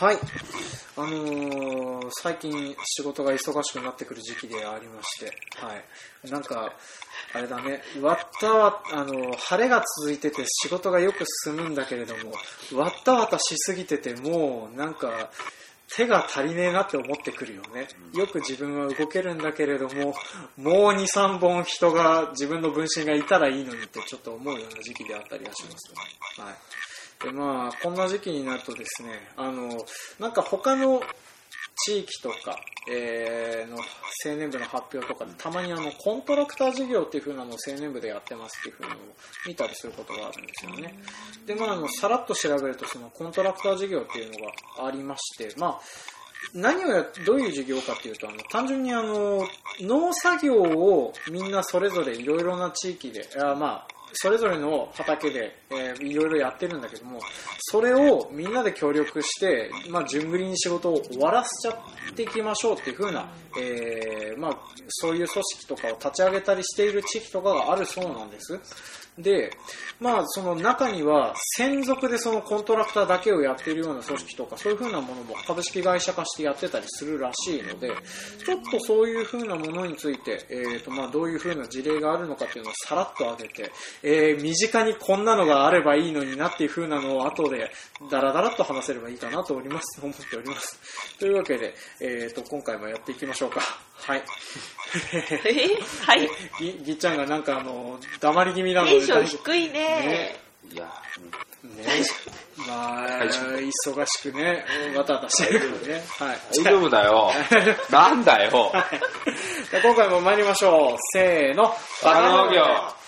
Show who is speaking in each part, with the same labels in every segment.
Speaker 1: はい。あのー最近仕事が忙しくなってくる時期でありまして、はい。なんか、あれだね、わったわ、あのー晴れが続いてて仕事がよく進むんだけれども、わったわたしすぎてて、もう、なんか、手が足りねえなって思ってくるよね。よく自分は動けるんだけれども、もう2、3本人が、自分の分身がいたらいいのにってちょっと思うような時期であったりはしますね。はい。でまあ、こんな時期になるとですね、あの、なんか他の地域とか、えーの青年部の発表とかでたまにあのコントラクター事業っていう風なのを青年部でやってますっていう風なのを見たりすることがあるんですよね。で、まあ、あのさらっと調べるとそのコントラクター事業っていうのがありまして、まあ、何をやどういう事業かっていうとあの単純にあの農作業をみんなそれぞれいろいろな地域であまあそれぞれの畑で、えーいろいろやってるんだけどもそれをみんなで協力して、まあ、順繰りに仕事を終わらせちゃっていきましょうっていう風な、えーまあ、そういう組織とかを立ち上げたりしている地域とかがあるそうなんです。で、まあ、その中には、専属でそのコントラクターだけをやっているような組織とか、そういうふうなものも株式会社化してやってたりするらしいので、ちょっとそういうふうなものについて、えーとまあ、どういうふうな事例があるのかっていうのをさらっと上げて、えー身近にこんなのがあればいいのになっていうふうなのを後でダラダラっと話せればいいかなとおります思っております。というわけで、えーと今回もやっていきましょうか。はい。
Speaker 2: えはい。
Speaker 1: ぎぎっちゃんがなんかあの黙り気味なので
Speaker 2: テンション低いね。
Speaker 1: ね
Speaker 3: いや、
Speaker 1: ねまあ忙しくねわたわたしてるからねはい
Speaker 3: 大丈夫だよ。なんだよ。
Speaker 1: じゃあ今回も参りましょうせーの
Speaker 3: バカ農業。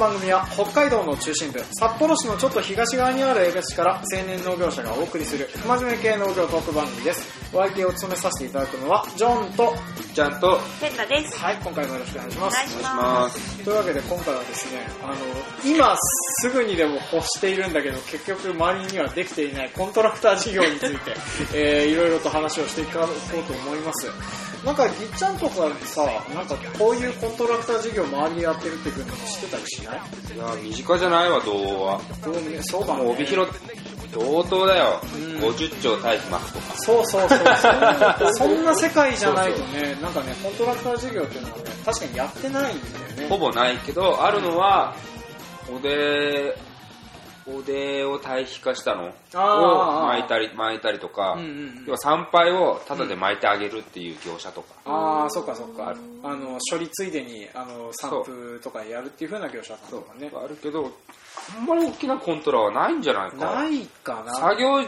Speaker 1: 番組は北海道の中心部、札幌市のちょっと東側にある江別市から青年農業者がお送りする真面目系農業トーク番組です。お相手を務めさせていただくのはジョンと、
Speaker 3: ちゃんと、
Speaker 2: ペンタです。
Speaker 1: はい、今回もよろしくお願いします。
Speaker 2: お願いしま
Speaker 3: す。
Speaker 1: というわけで今回はですね、あの、今すぐにでも欲しているんだけど、結局周りにはできていないコントラクター事業について、えー、いろいろと話をしていこうと思います。なんか、ぎっちゃんとかさ、なんかこういうコントラクター事業周りでやってるっていうの知ってたりしない？
Speaker 3: いや、身近じゃないわ、童話。
Speaker 1: どうね、そうかも、ね。
Speaker 3: もう帯広、同等だよ。
Speaker 1: うん
Speaker 3: 50兆対比巻くとか。
Speaker 1: そうそうそう。そんなそんな世界じゃないとね、なんかね、コントラクター事業っていうのはね、確かにやってないんだよね。
Speaker 3: ほぼないけど、あるのは、おで、おでを対比化したのを
Speaker 1: あー。
Speaker 3: 巻いたり、巻いたりとか、
Speaker 1: うんうんうん。
Speaker 3: 要は参拝をタダで巻いてあげるっていう業者とか。
Speaker 1: ああ、そっかそっか。
Speaker 3: あ
Speaker 1: の、処理ついでに、あの、散布とかやるっていう風な業者さんとかね。
Speaker 3: あるけど、あんまり大きなコントラはないんじゃないか。
Speaker 1: ないかな。
Speaker 3: 作業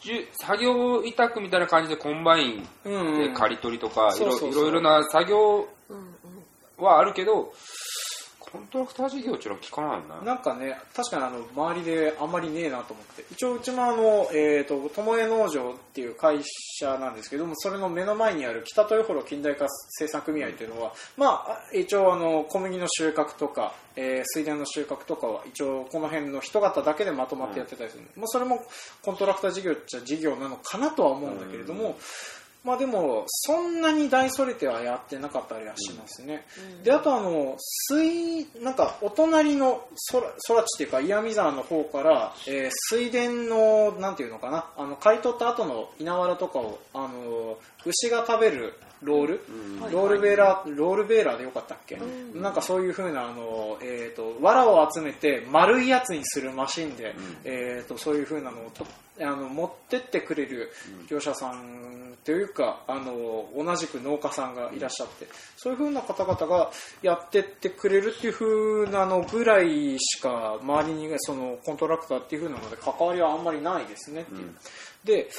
Speaker 3: じゅ、作業委託みたいな感じでコンバイン
Speaker 1: うんうん。
Speaker 3: で刈り取りとか、いろ
Speaker 1: そうそうそう。
Speaker 3: いろいろな作業はあるけど、コントラクター事業っていうのは聞かないな。
Speaker 1: なんかね、確かにあの、周りであんまりねえなと思って。一応、うちもあの、えっ、と、ともえ農場っていう会社なんですけども、それの目の前にある北豊幌近代化生産組合っていうのは、まあ、一応あの、小麦の収穫とか、えー水田の収穫とかは、一応この辺の人方だけでまとまってやってたりする、まあ、それもコントラクター事業っちゃ事業なのかなとは思うんだけれども、まあでも、そんなに大それてはやってなかったりはしますね。
Speaker 2: うん
Speaker 1: で、あとあの、水、なんか、お隣の空、空地っていうか、岩見沢の方から、えー水田の、なんていうのかな、あの、刈り取った後の稲わらとかを、あの、牛が食べるロール、ロールベーラー、ロールベーラーでよかったっけ、
Speaker 2: うん。
Speaker 1: なんかそういう風な、あの、えっ、と、藁を集めて丸いやつにするマシンで、
Speaker 3: ん。
Speaker 1: えっ、と、そういう風なのをとあの持ってってくれる業者さんというか、あの、同じく農家さんがいらっしゃって、そういう風な方々がやってってくれるっていう風なのぐらいしか、周りにそのコントラクターっていう風なので関わりはあんまりないですねっていう。で、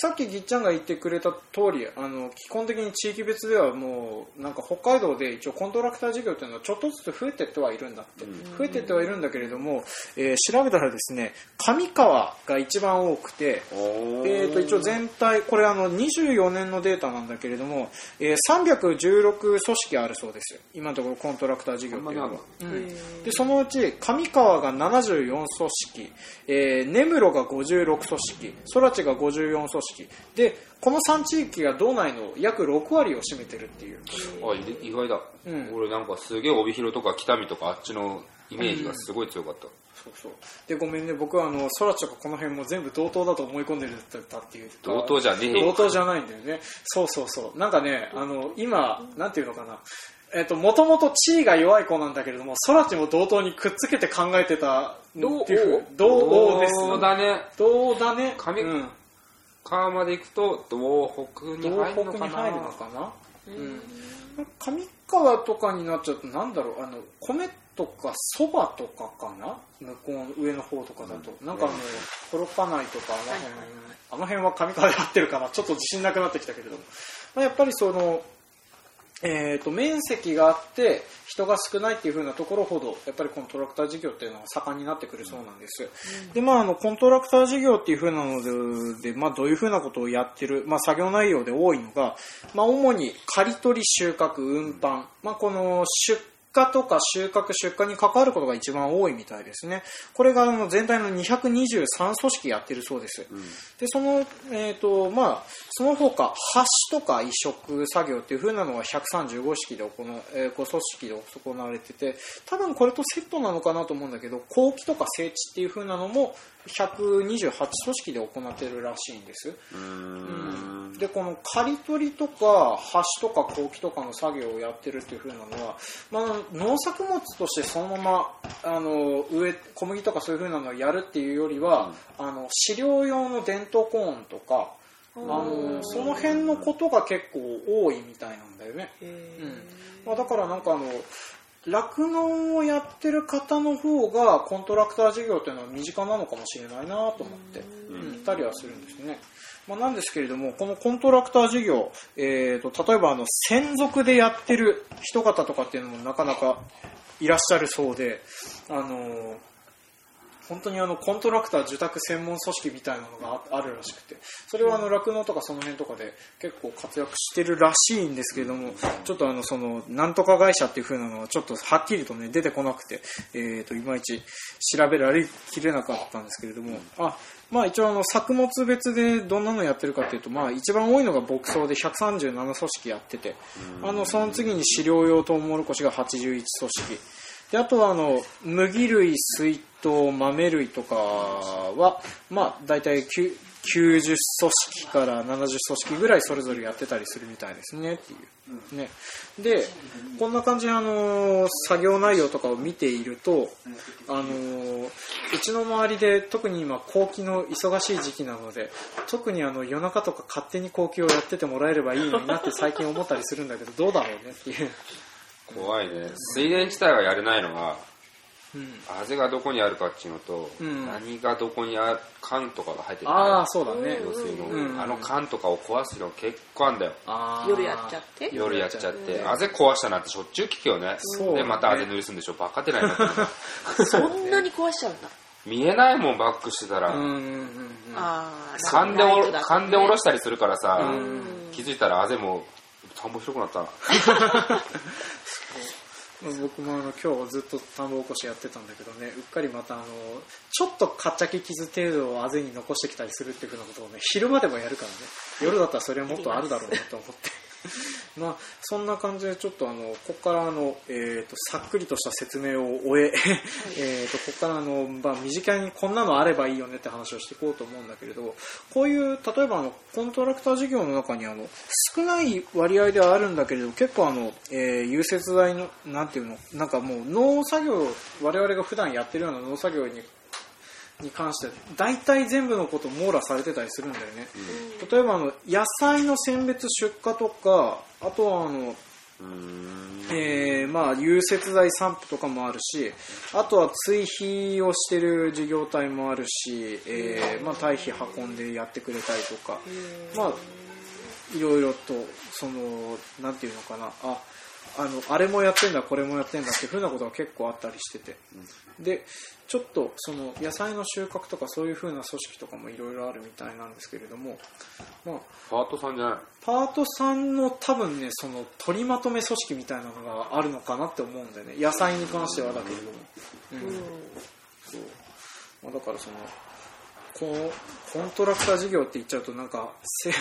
Speaker 1: さっきぎっちゃんが言ってくれた通りあの基本的に地域別ではもうなんか北海道で一応コントラクター事業っていうのはちょっとずつ増えてってはいるんだって、増えてってはいるんだけれども、えー調べたらですね上川が一番多くて、
Speaker 3: お
Speaker 1: えー、と一応全体これあの24年のデータなんだけれども、えー316組織あるそうですよ。今のところコントラクター事業っていうのは。うん。でそのうち上川が74組織、えー根室が56組織空知が54組織でこの3地域が道内の約6割を占めてるっていう。
Speaker 3: あい意外だ、
Speaker 1: うん。
Speaker 3: 俺なんかすげえ帯広とか北見とかあっちのイメージがすごい強かった、
Speaker 1: そうそう。でごめんね。僕はあの空知とかこの辺も全部同等だと思い込んでたっていう。
Speaker 3: 同等じゃねえ。
Speaker 1: 同
Speaker 3: よ
Speaker 1: 等じゃないんだよね。そうそうそう。なんかねあの今なんていうのかな。えっと、もともと地位が弱い子なんだけれども、空知も同等にくっつけて考えてたっていう。ふう同王です。
Speaker 3: だね。
Speaker 1: 同だね。
Speaker 3: 上
Speaker 1: うん、
Speaker 3: 川まで行くと東北に
Speaker 1: 同
Speaker 3: 入るのかな？
Speaker 1: のかな？うん。上川とかになっちゃうと、なんだろう、あの、米とか蕎麦とかかな？向こうの上の方とかだと。なんかあの、幌加内とかあの辺、あの辺は上川で合ってるかな？ちょっと自信なくなってきたけれども。まあ、やっぱりその、えー、と面積があって人が少ないっていう風なところほどやっぱりこのトラクター事業っていうのは盛んになってくるそうなんです、でまああのコントラクター事業っていう風なのでで、まあ、どういう風なことをやってる、まあ、作業内容で多いのが、まあ、主に刈り取り収穫運搬、まあ、この出荷とか収穫出荷に関わることが一番多いみたいですね。これがあの全体の223組織やってるそうです、でその、えーとまあ、その他橋とか移植作業っていう風なのは135式で行う、えー、5組織で行われてて多分これとセットなのかなと思うんだけど後期とか整地っていう風なのも128組織で行ってるらしいんです、
Speaker 3: うーん。
Speaker 1: でこの刈り取りとか橋とか後期とかの作業をやってるっていう風なのは、まあ、農作物としてそのままあの植え小麦とかそういう風なのをやるっていうよりは、あの飼料用の伝統コーンとかあのその辺のことが結構多いみたいなんだよね、うん。まあ、だからなんかあの酪農をやってる方の方がコントラクター事業っていうのは身近なのかもしれないなと思って、うん、いたりはするんですね。まあ、なんですけれども、このコントラクター事業、えー、と例えばあの専属でやってる人方とかっていうのもなかなかいらっしゃるそうで、あのー本当にあのコントラクター受託専門組織みたいなのがああるらしくてそれはあの酪農とかその辺とかで結構活躍してるらしいんですけれどもちょっとあのそのなんとか会社っていう風なのはちょっとはっきりとね出てこなくて、えー、といまいち調べられきれなかったんですけれどもあまあ一応あの作物別でどんなのやってるかっていうとまあ一番多いのが牧草で137組織やっててあのその次に飼料用トウモロコシが81組織。であとはあの麦類、水筒、豆類とかは、まあ、大体90組織から70組織ぐらいそれぞれやってたりするみたいですねっていう。ね、でこんな感じで、あの作業内容とかを見ていると、あのうちの周りで特に今後期の忙しい時期なので特にあの夜中とか勝手に後期をやっててもらえればいいのになって 最近思ったりするんだけどどうだろうねっていう。
Speaker 3: 怖いね水田自体がやれないのが
Speaker 1: うん。
Speaker 3: あぜがどこにあるかっていうのと、
Speaker 1: うん。
Speaker 3: 何がどこにある缶とかが入ってる。
Speaker 1: ああそうだね。
Speaker 3: 要するに
Speaker 1: うん。
Speaker 3: あの缶とかを壊すの結構あんだよ。
Speaker 2: 夜やっちゃって？
Speaker 3: 夜やっちゃって、
Speaker 1: うん
Speaker 3: あぜ壊したなんてしょっちゅう聞くよね。
Speaker 1: そう
Speaker 3: でまたあぜ塗りすんでしょ。バカってないな。
Speaker 2: そんなに壊しちゃうんだ。
Speaker 3: 見えないもんバックしてたら、
Speaker 1: うんうんうんうん。
Speaker 2: ああ
Speaker 3: 勘で勘で下ろしたりするからさ、
Speaker 1: うん。
Speaker 3: 気づいたらあぜも田んぼ広くなった
Speaker 1: 僕もあの今日ずっと田んぼ起こしやってたんだけどねうっかりまたあのちょっとかっちゃき傷程度をあぜに残してきたりするっていうふうなことをね昼間でもやるからね。夜だったらそれはもっとあるだろうなと思って。まあそんな感じでちょっとあのここからあの、えー、とさっくりとした説明を終え えーとここからあの、まあ、身近にこんなのあればいいよねって話をしていこうと思うんだけれどこういう例えばあのコントラクター事業の中にあの少ない割合ではあるんだけれど結構あの、えー融雪剤のなんていうのなんかもう農作業我々が普段やってるような農作業にに関して大体全部のこと網羅されてたりするんだよね、例えばあの野菜の選別出荷とかあとはあのえーまあ、融雪剤散布とかもあるしあとは追肥をしてる事業体もあるし、えーまあ、堆肥運んでやってくれたりとか、まあ、いろいろとそのなんていうのかなああのあれもやってんだこれもやってんだっていうふうなことが結構あったりしてて。でちょっとその野菜の収穫とかそういうふうな組織とかもいろいろあるみたいなんですけれども、まあ、
Speaker 3: パートさんじゃない？
Speaker 1: パートさんの多分ねその取りまとめ組織みたいなのがあるのかなって思うんだよね。野菜に関してはだけれども、うん。そう。まあ、だからそのこうコントラクター事業って言っちゃうとなんかせ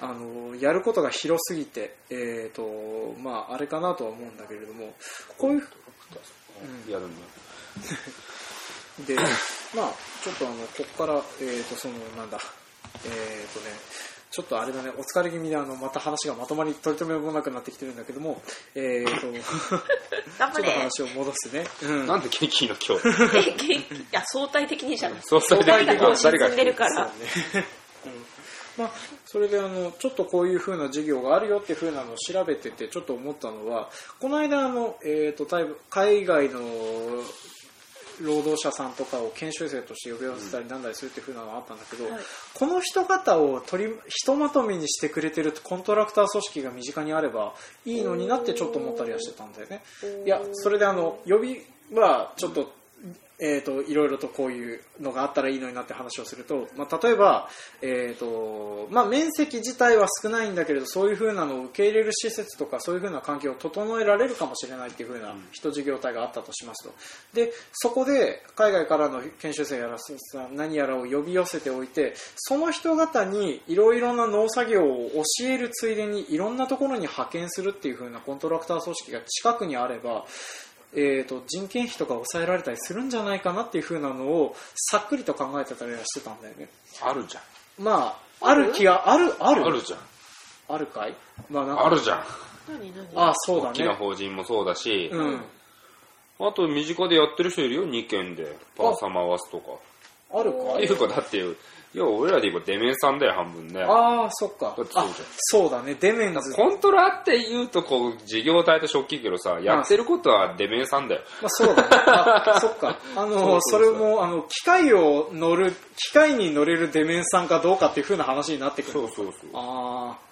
Speaker 1: あのやることが広すぎて、えーとまあ、あれかなとは思うんだけれどもこういう
Speaker 3: やるんだ
Speaker 1: で、まあ、ちょっとあの、ここから、えっ、と、その、なんだ、えっ、とね、ちょっとあれだね、お疲れ気味で、あの、また話がまとまり、取り留めもなくなってきてるんだけども、えっ、と、ちょっと話を戻すね。うん。
Speaker 3: なんで元気いいの今日？
Speaker 2: え元気いや相対的にじゃない
Speaker 3: 相対的に
Speaker 2: 相対が
Speaker 3: 誰が
Speaker 2: 沈んでるから。
Speaker 1: そうね。うん。まあ、それであのちょっとこういう風な授業があるよっていう風なのを調べててちょっと思ったのはこの間あの、えー、とだいぶ海外の労働者さんとかを研修生として呼び寄せたりなんだりするっていう風なのがあったんだけど、
Speaker 2: はい
Speaker 1: この人方を取りひとまとめにしてくれてるコントラクター組織が身近にあればいいのになってちょっと思ったりはしてたんだよね。いやそれであの予備はちょっと,、えー、といろいろとこういうのがあったらいいのになって話をすると、まあ、例えば、えーとまあ、面積自体は少ないんだけれどそういうふうなのを受け入れる施設とかそういうふうな環境を整えられるかもしれないっていうふうな人事業体があったとしますと。でそこで海外からの研修生やらさ何やらを呼び寄せておいてその人方にいろいろな農作業を教えるついでにいろんなところに派遣するっていうふうなコントラクター組織が近くにあればえー、と人件費とか抑えられたりするんじゃないかなっていう風なのをさっくりと考えてたりはしてたんだよね。
Speaker 3: あるじゃん。
Speaker 1: まあある気があるある？
Speaker 3: あるじゃん。
Speaker 1: あるかい？まあなんか。
Speaker 3: あるじゃん。
Speaker 2: 何何？
Speaker 1: あそうだ
Speaker 3: 大きな
Speaker 1: ね
Speaker 3: 法人もそうだし、
Speaker 1: うん。
Speaker 3: あと身近でやってる人いるよ2件で。パーサー回すとか
Speaker 1: あるかい？
Speaker 3: いうかだって要は俺らで言えばデメンさんだよ半分ね。
Speaker 1: ああそっか。
Speaker 3: ってそうじゃん。
Speaker 1: そうだね。デメンズ。
Speaker 3: コントラって言うとこう事業体と食器けどさやってることはデメンさんだよ。
Speaker 1: まあ、そうだね。あそっか。あの、
Speaker 3: そ
Speaker 1: れも、あの、機械を乗る、機械に乗れるデメンさんかどうかっていう風な話になってくる。
Speaker 3: そうそうそう。
Speaker 1: ああ。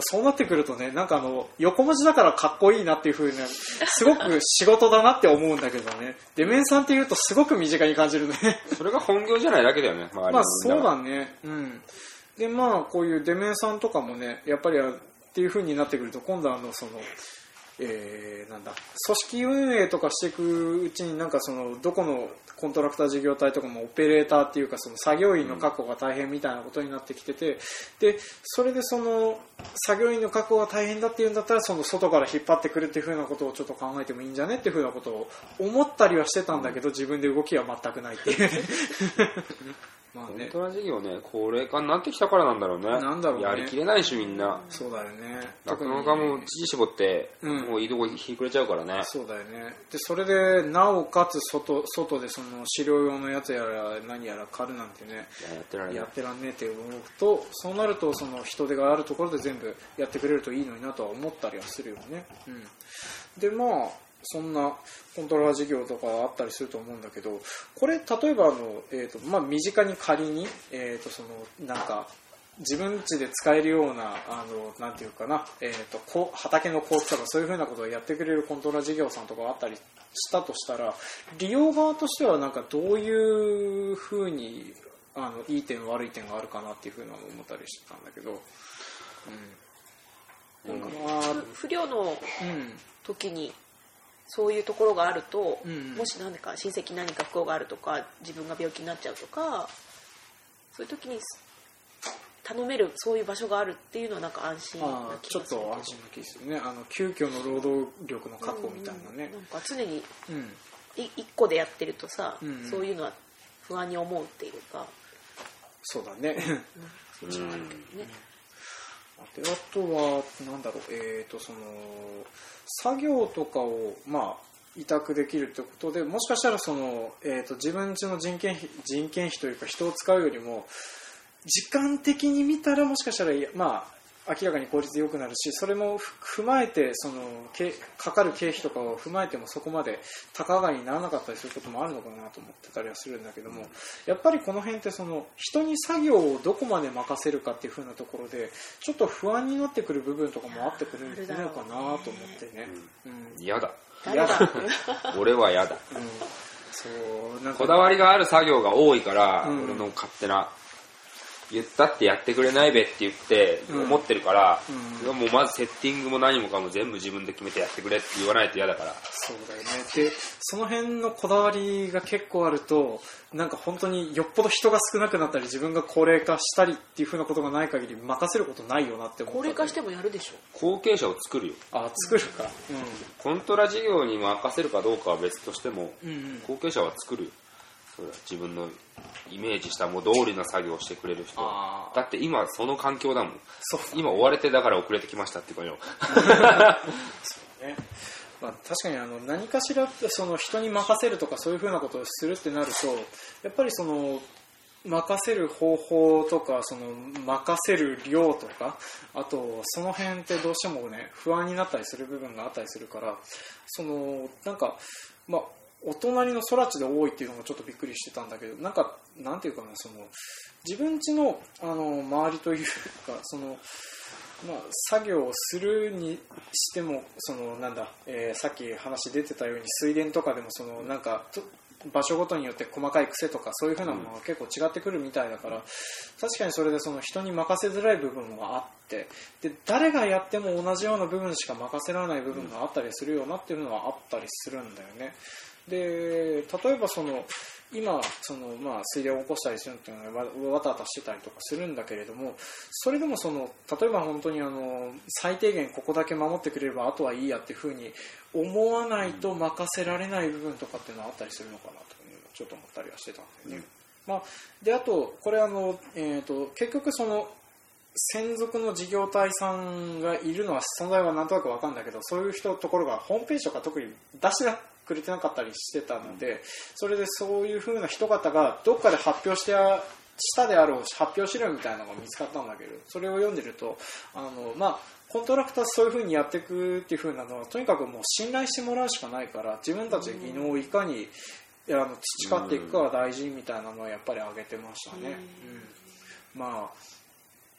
Speaker 1: そうなってくるとね、なんかあの、横文字だからかっこいいなっていう風に、すごく仕事だなって思うんだけどね。デメンさんって言うとすごく身近に感じるね。
Speaker 3: それが本業じゃないだけだよね
Speaker 1: まあそうだね。うん。で、まあこういうデメンさんとかもね、やっぱりあっていう風になってくると、今度はあの、その、えーなんだ。組織運営とかしていくうちになんかそのどこのコントラクター事業体とかもオペレーターっていうかその作業員の確保が大変みたいなことになってきててでそれでその作業員の確保が大変だっていうんだったらその外から引っ張ってくるっていうふうなことをちょっと考えてもいいんじゃねっていうふうなことを思ったりはしてたんだけど自分で動きは全くないっていう。まあね。
Speaker 3: コントラ事業ね高齢化になってきたからなんだろうね。
Speaker 1: なんだろうね。
Speaker 3: やりきれないしみんな。
Speaker 1: そうだよね。
Speaker 3: 酪農家も知事絞って、
Speaker 1: うん。
Speaker 3: もういいとこひくれちゃうからね。
Speaker 1: そうだよね。でそれでなおかつ外外でその飼料用のやつやら何やら狩るなんてね
Speaker 3: いややってられない。
Speaker 1: やってらんねえって思うとそうなるとその人手があるところで全部やってくれるといいのになとは思ったりはするよね、うん、でまあそんなコントローラー事業とかあったりすると思うんだけどこれ例えばあの、えーとまあ、身近に仮に、えー、とそのなんか自分家で使えるようなあのなんていうかな、えー、とこう畑の構築とかそういうふうなことをやってくれるコントローラー事業さんとかがあったりしたとしたら利用側としてはなんかどういうふうにあのいい点悪い点があるかなっていうふうな思ったりしてたんだけど、うん、なん
Speaker 2: 不不良の
Speaker 1: うん。
Speaker 2: 時にそういうところがあると、
Speaker 1: うん。
Speaker 2: もし何か親戚に何か不幸があるとか自分が病気になっちゃうとかそういう時に頼めるそういう場所があるっていうのはなんか安心な
Speaker 1: ああちょっ
Speaker 2: 気がする。けど
Speaker 1: と安心な気がするね。あの急遽の労働力の確保みたいなね。
Speaker 2: うんなんか常に
Speaker 1: うん、
Speaker 2: 個でやってるとさ、
Speaker 1: うん
Speaker 2: そういうのは不安に思うっていうか、
Speaker 1: そうだね。
Speaker 2: うん、そっちはあるけどね、
Speaker 1: であとはなんだろうえっ、とその作業とかをまあ委託できるってことでもしかしたらその、えー、と自分ちの人件費人件費というか人を使うよりも時間的に見たらもしかしたらまあ明らかに効率良くなるしそれも踏まえてそのけかかる経費とかを踏まえてもそこまで高上がりにならなかったりすることもあるのかなと思ってたりはするんだけどもやっぱりこの辺ってその人に作業をどこまで任せるかっていう風なところでちょっと不安になってくる部分とかもあってくるのかなと思ってね。うん。
Speaker 3: 嫌だ。
Speaker 2: 誰だ。
Speaker 3: 俺は嫌だ。
Speaker 1: うん。そうなんか。
Speaker 3: こだわりがある作業が多いから、
Speaker 1: うん。
Speaker 3: 俺の勝手な、言ったってやってくれないべって言って
Speaker 1: うん。
Speaker 3: 思ってるから、
Speaker 1: うん。
Speaker 3: いやもうまずセッティングも何もかも全部自分で決めてやってくれって言わないと嫌だから。
Speaker 1: そうだよね。でその辺のこだわりが結構あるとなんか本当によっぽど人が少なくなったり自分が高齢化したりっていう風なことがない限り任せることないよなって思った。
Speaker 2: 高齢化してもやるでしょ。
Speaker 3: 後継者を作るよ。
Speaker 1: あ作るか。
Speaker 3: コントラ事業に任せるかどうかは別としても、
Speaker 1: うん、うん。うん、
Speaker 3: 後継者は作るよ。そうだ自分のイメージしたもう通りの作業をしてくれる人。だって今その環境だもん。
Speaker 1: そう
Speaker 3: 今追われてだから遅れてきましたってい うかよ
Speaker 1: ね。まあ、確かにあの何かしらその人に任せるとかそういうふうなことをするってなるとやっぱりその任せる方法とかその任せる量とかあとその辺ってどうしてもね不安になったりする部分があったりするからそのなんかまあお隣の空地で多いっていうのもちょっとびっくりしてたんだけどなんかなんていうかなその自分家のあの周りというかそのまあ、作業をするにしてもそのなんだ、えーさっき話出てたように水田とかでもそのなんかと場所ごとによって細かい癖とかそういうふうなものが結構違ってくるみたいだから、確かにそれでその人に任せづらい部分があってで誰がやっても同じような部分しか任せられない部分があったりするよなっていうのはあったりするんだよね。で例えばその今その、まあ、水田を起こしたりするっていうのはわわたわたしてたりとかするんだけれどもそれでもその例えば本当にあの最低限ここだけ守ってくれればあとはいいやっていうふうに思わないと任せられない部分とかっていうのはあったりするのかなというのちょっと思ったりはしてたんだよね。まあ、であとこれあの、えー、と結局その専属の事業体さんがいるのは存在はなんとなく分かるんだけどそういう人ところがホームページとか特に出してくれてなかったりしてたのでそれでそういう風な人方がどっかで発表してあしたであろう発表資料みたいなのが見つかったんだけどそれを読んでるとあの、まあ、コントラクターそういう風にやっていくっていう風なのはとにかくもう信頼してもらうしかないから自分たちで技能をいかにあの培っていくかが大事みたいなのはやっぱり挙げてましたね。うん。まあ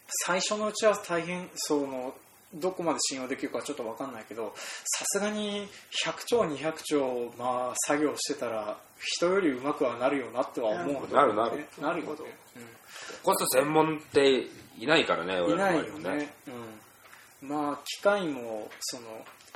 Speaker 1: 最初のうちは大変そのどこまで信用できるかはちょっと分かんないけどさすがに100兆200兆、まあ、作業してたら人よりうまくはなるよなっては思う、
Speaker 3: なるなる
Speaker 1: なる。よね、
Speaker 3: こそ専門っていないからね
Speaker 1: うん、いないよね、うん、まあ機械もその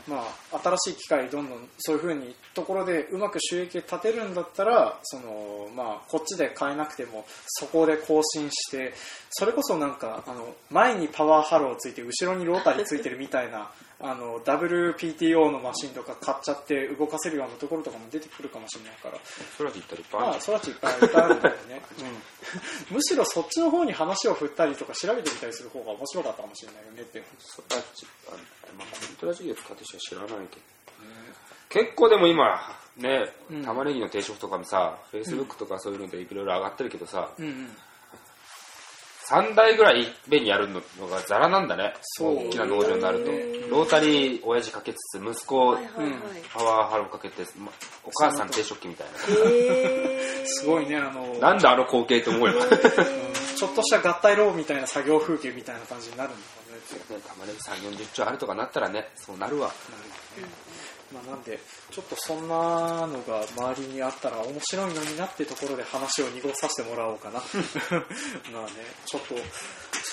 Speaker 1: まあ、新しい機械どんどんそういうふうにところでうまく収益を立てるんだったらその、まあ、こっちで買えなくてもそこで更新してそれこそなんかあの前にパワーハローついて後ろにロータリーついてるみたいなあの WPTO のマシンとか買っちゃって動かせるようなところとかも出てくるかもしれないから。
Speaker 3: それは言ったらいっぱいあ
Speaker 1: いっぱいあるんだよね、うん、むしろそっちの方に話を振ったりとか調べてみたりする方が面白かったかもしれないよねって。
Speaker 3: それはちあまあ、コントラ事業使ってる人は知らないけど、結構でも今ね、
Speaker 1: うん。
Speaker 3: 玉ねぎの定食とかもさ、フェイスブックとかそういうのでいろいろ上がってるけどさ、
Speaker 1: うんうん
Speaker 3: 3台ぐらいいっぺんにやるのがザラなんだね。
Speaker 1: そう
Speaker 3: 大きな農場になると。
Speaker 1: ね
Speaker 3: ロータリー親父かけつつ、息子
Speaker 2: はいはいはい、
Speaker 3: パワーハローかけて、まお母さん定植機みたい
Speaker 2: へー
Speaker 1: すごいねあの
Speaker 3: な。なんであの光景と思えば。ね、
Speaker 1: うんちょっとした合体ロボみたいな作業風景みたいな感じになるんだろうね
Speaker 3: 玉ねぎ3、40町あるとかなったらね、そうなるわ。
Speaker 1: まあ、なんでちょっとそんなのが周りにあったら面白いのになってところで話を濁させてもらおうかな。まあねちょっと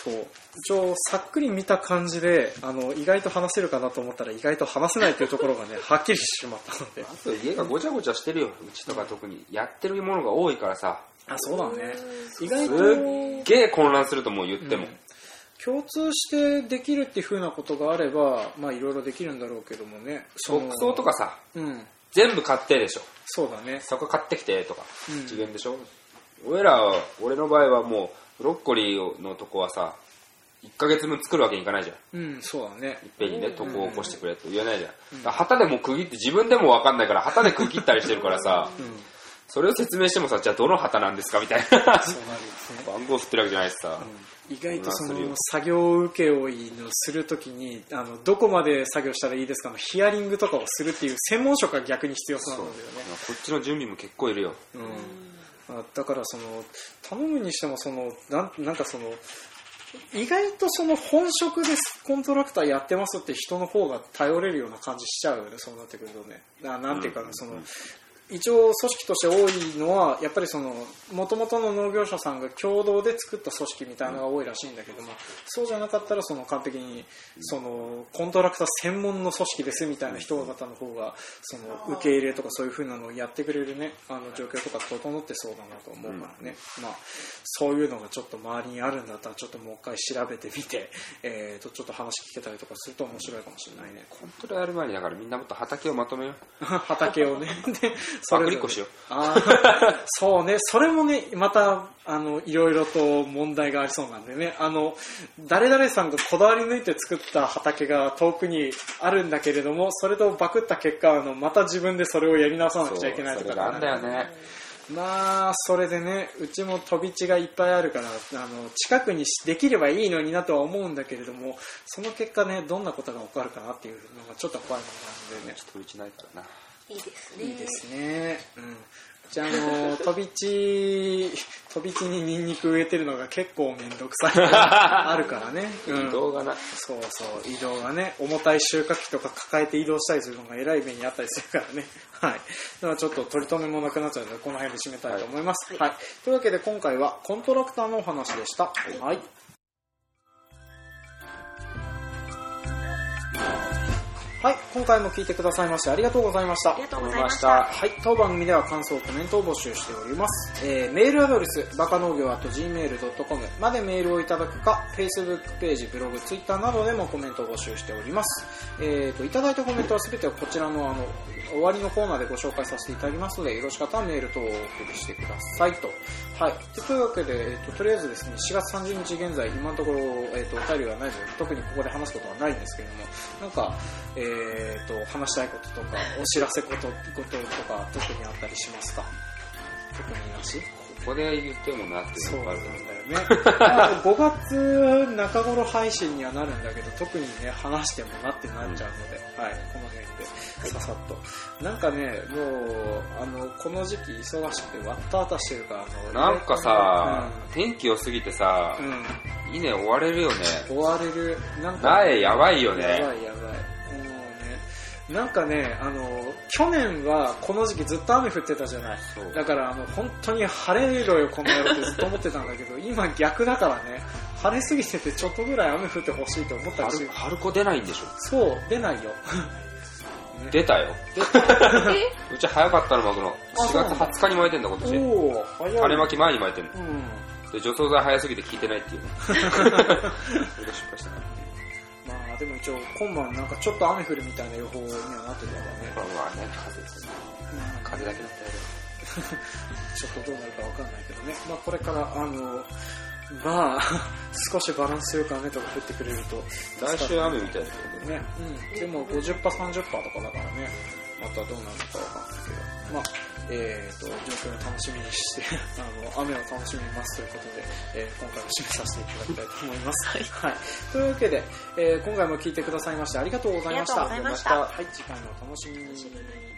Speaker 1: そう。一応さっくり見た感じであの意外と話せるかなと思ったら意外と話せないというところがね はっきりしてしまったので。
Speaker 3: あと家がごちゃごちゃしてるよ、うちとか特に。やってるものが多いからさ、
Speaker 1: あそうだね。意
Speaker 3: す
Speaker 1: 外と
Speaker 3: っげえ混乱するともう言っても。
Speaker 1: 共通してできるっていうふうなことがあればまあいろいろできるんだろうけどもね。その
Speaker 3: 牧草とかさ、
Speaker 1: うん。
Speaker 3: 全部買ってでしょ。
Speaker 1: そうだね。
Speaker 3: そこ買ってきてとか、
Speaker 1: うん。
Speaker 3: 次元でしょ。俺らは、俺の場合はもう、ブロッコリーのとこはさ、1ヶ月分作るわけにいかないじゃん。
Speaker 1: うんそうだね。
Speaker 3: いっぺんにね、床を起こしてくれって言えないじゃん。だから旗でも区切って、自分でもわかんないから、旗で区切ったりしてるからさ、それを説明してもさじゃあどの旗なんですかみたいな。
Speaker 1: そうなるんですね。
Speaker 3: 番号振ってるわけじゃないしさ、
Speaker 1: 意外とその作業請負のするときにあのどこまで作業したらいいですかのヒアリングとかをするっていう専門職が逆に必要そうなんだよね。
Speaker 3: こっちの準備も結構いるよ。
Speaker 1: うん、あだからその頼むにしてもそのなんなんかその意外とその本職でコントラクターやってますって人の方が頼れるような感じしちゃうよねそうなってくるとね。ななんていうかな、その一応組織として多いのはやっぱりその元々の農業者さんが共同で作った組織みたいなのが多いらしいんだけども、そうじゃなかったらその完璧にそのコントラクター専門の組織ですみたいな人方の方がその受け入れとかそういう風なのをやってくれるねあの状況とか整ってそうだなと思うからね、まあそういうのがちょっと周りにあるんだったらちょっともう一回調べてみて、えー、とちょっと話聞けたりとかすると面白いかもしれないね。
Speaker 3: コントラやる前にだからみんなもっと畑をまとめよう。
Speaker 1: 畑をね。で
Speaker 3: パクリっこしよう。
Speaker 1: そうね。それもねまたあのいろいろと問題がありそうなんでね。あの誰々さんがこだわり抜いて作った畑が遠くにあるんだけれどもそれとバクった結果あのまた自分でそれをやり直さなくちゃいけないとか。
Speaker 3: そうそれがあんだよね。
Speaker 1: まあそれでねうちも飛び地がいっぱいあるからあの近くにできればいいのになとは思うんだけれどもその結果ねどんなことが起こるかなっていうのがちょっと怖いものなんでね。
Speaker 3: ちょっとうちないからない
Speaker 2: いですね
Speaker 1: いいですね。うん。じゃあ、あの、飛び地、飛び地にニンニク植えてるのが結構めんどくさい。あるからね。うん。
Speaker 3: 移動がな
Speaker 1: そうそう、移動がね、重たい収穫機とか抱えて移動したりするのがえらい目にあったりするからね。はい。だからちょっと取り留めもなくなっちゃうので、この辺で締めたいと思います。はい。というわけで今回はコントラクターのお話でした。はいはい、今回も聞いてくださいましてありがとうございました
Speaker 2: あり。がとうございました
Speaker 1: はい、当番組では感想、コメントを募集しております。えーメールアドレス、バカ農業 .gmail.com までメールをいただくか、Facebook ページ、ブログ、Twitter などでもコメントを募集しております。えーと、いただいたコメントはすべてこちらのあの、終わりのコーナーでご紹介させていただきますので、よろしかったらメール等をお送りしてくださいと。はい。でというわけで、えーと、とりあえずですね、4月30日現在、今のところ、えーと、お便りはないので、特にここで話すことはないんですけれども、なんか、えーと、話したいこととか、お知らせこと、こととか、特にあったりしますか？特になし？
Speaker 3: ここで言ってもなってい
Speaker 1: そううなんだよね。まあ5月中頃配信にはなるんだけど、特にね、話してもなってなっちゃうので、はい、この辺で、ささっと。なんかね、もう、あの、この時期忙しくて、わったわたしてるから、
Speaker 3: なんかさ、天気良すぎてさ
Speaker 1: う、ん、うん、
Speaker 3: 稲追われるよね。
Speaker 1: 追われる。なんか、
Speaker 3: 苗やばいよ
Speaker 1: や
Speaker 3: ね。
Speaker 1: やばい。もうね、なんかね、あの、去年はこの時期ずっと雨降ってたじゃない。
Speaker 3: そう。
Speaker 1: だからあの本当に晴れろよこの野郎ってずっと思ってたんだけど 今逆だからね。晴れすぎててちょっとぐらい雨降ってほしいと思ったりする
Speaker 3: 春春子出ないんでしょ？
Speaker 1: そう出ないよ。
Speaker 3: 出たよ。
Speaker 2: え？
Speaker 3: うち早かったの巻くの4月
Speaker 1: あそうなんだ
Speaker 3: 20日に巻いてんだ今年。
Speaker 1: おお早い。
Speaker 3: 種まき前に巻いてんの。
Speaker 1: うん。
Speaker 3: で除草剤早すぎて効いてないっていう。ねそれで失敗したから。
Speaker 1: まあでも一応今晩なんかちょっと雨降るみたいな予報にはなってたからね。
Speaker 3: これはね風ですね。
Speaker 1: うん。
Speaker 3: 風だけだったよ
Speaker 1: ちょっとどうなるかわかんないけどね。まあこれからあのまあ 少しバランスよく雨とか降ってくれると。
Speaker 3: 来週雨みたいだけどね。
Speaker 1: ね、うん、でも50%、30%とかだからね、またどうなるのかわかんないけど、まあ、えーと、状況を楽しみにして、あの、雨を楽しみますということで、えー今回も締めさせていただきたいと思います。はい。というわけで、えー今回も聞いてくださいましてありがとうございました。
Speaker 2: ました
Speaker 1: はい、次回のお楽しみに。